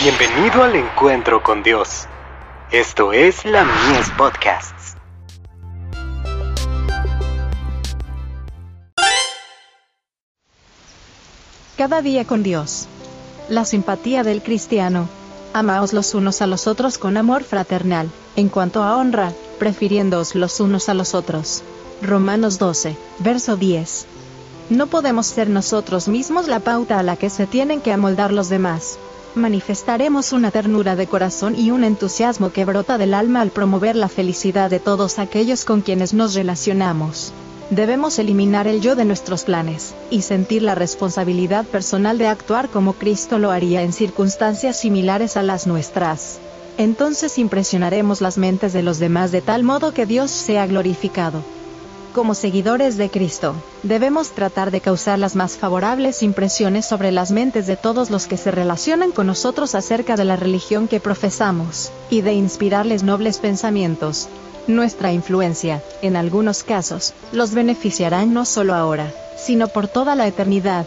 Bienvenido al encuentro con Dios. Esto es la Mies Podcasts. Cada día con Dios. La simpatía del cristiano. Amaos los unos a los otros con amor fraternal, en cuanto a honra, prefiriéndoos los unos a los otros. Romanos 12, verso 10. No podemos ser nosotros mismos la pauta a la que se tienen que amoldar los demás manifestaremos una ternura de corazón y un entusiasmo que brota del alma al promover la felicidad de todos aquellos con quienes nos relacionamos. Debemos eliminar el yo de nuestros planes, y sentir la responsabilidad personal de actuar como Cristo lo haría en circunstancias similares a las nuestras. Entonces impresionaremos las mentes de los demás de tal modo que Dios sea glorificado. Como seguidores de Cristo, debemos tratar de causar las más favorables impresiones sobre las mentes de todos los que se relacionan con nosotros acerca de la religión que profesamos, y de inspirarles nobles pensamientos. Nuestra influencia, en algunos casos, los beneficiará no solo ahora, sino por toda la eternidad.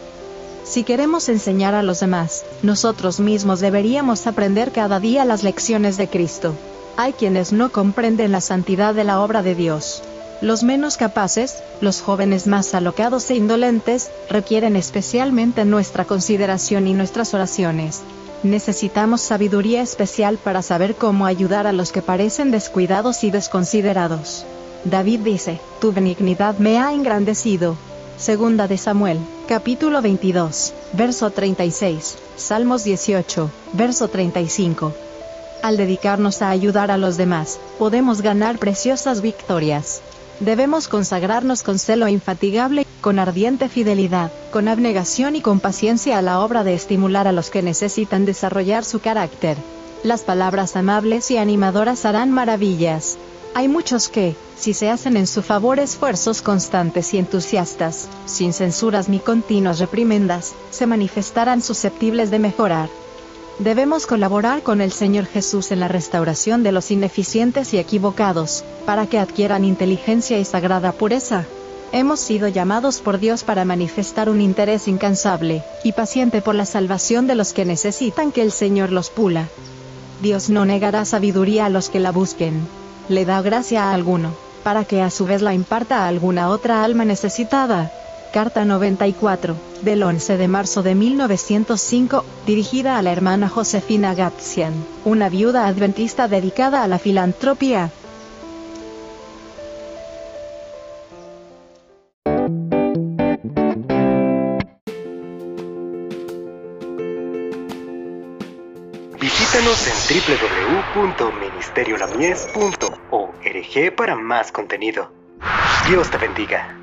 Si queremos enseñar a los demás, nosotros mismos deberíamos aprender cada día las lecciones de Cristo. Hay quienes no comprenden la santidad de la obra de Dios, los menos capaces, los jóvenes más alocados e indolentes, requieren especialmente nuestra consideración y nuestras oraciones. Necesitamos sabiduría especial para saber cómo ayudar a los que parecen descuidados y desconsiderados. David dice, Tu benignidad me ha engrandecido. Segunda de Samuel, capítulo 22, verso 36, Salmos 18, verso 35. Al dedicarnos a ayudar a los demás, podemos ganar preciosas victorias. Debemos consagrarnos con celo infatigable, con ardiente fidelidad, con abnegación y con paciencia a la obra de estimular a los que necesitan desarrollar su carácter. Las palabras amables y animadoras harán maravillas. Hay muchos que, si se hacen en su favor esfuerzos constantes y entusiastas, sin censuras ni continuas reprimendas, se manifestarán susceptibles de mejorar. Debemos colaborar con el Señor Jesús en la restauración de los ineficientes y equivocados, para que adquieran inteligencia y sagrada pureza. Hemos sido llamados por Dios para manifestar un interés incansable y paciente por la salvación de los que necesitan que el Señor los pula. Dios no negará sabiduría a los que la busquen. Le da gracia a alguno, para que a su vez la imparta a alguna otra alma necesitada. Carta 94, del 11 de marzo de 1905, dirigida a la hermana Josefina Gatzian, una viuda adventista dedicada a la filantropía. Visítanos en www.ministeriolamies.org para más contenido. Dios te bendiga.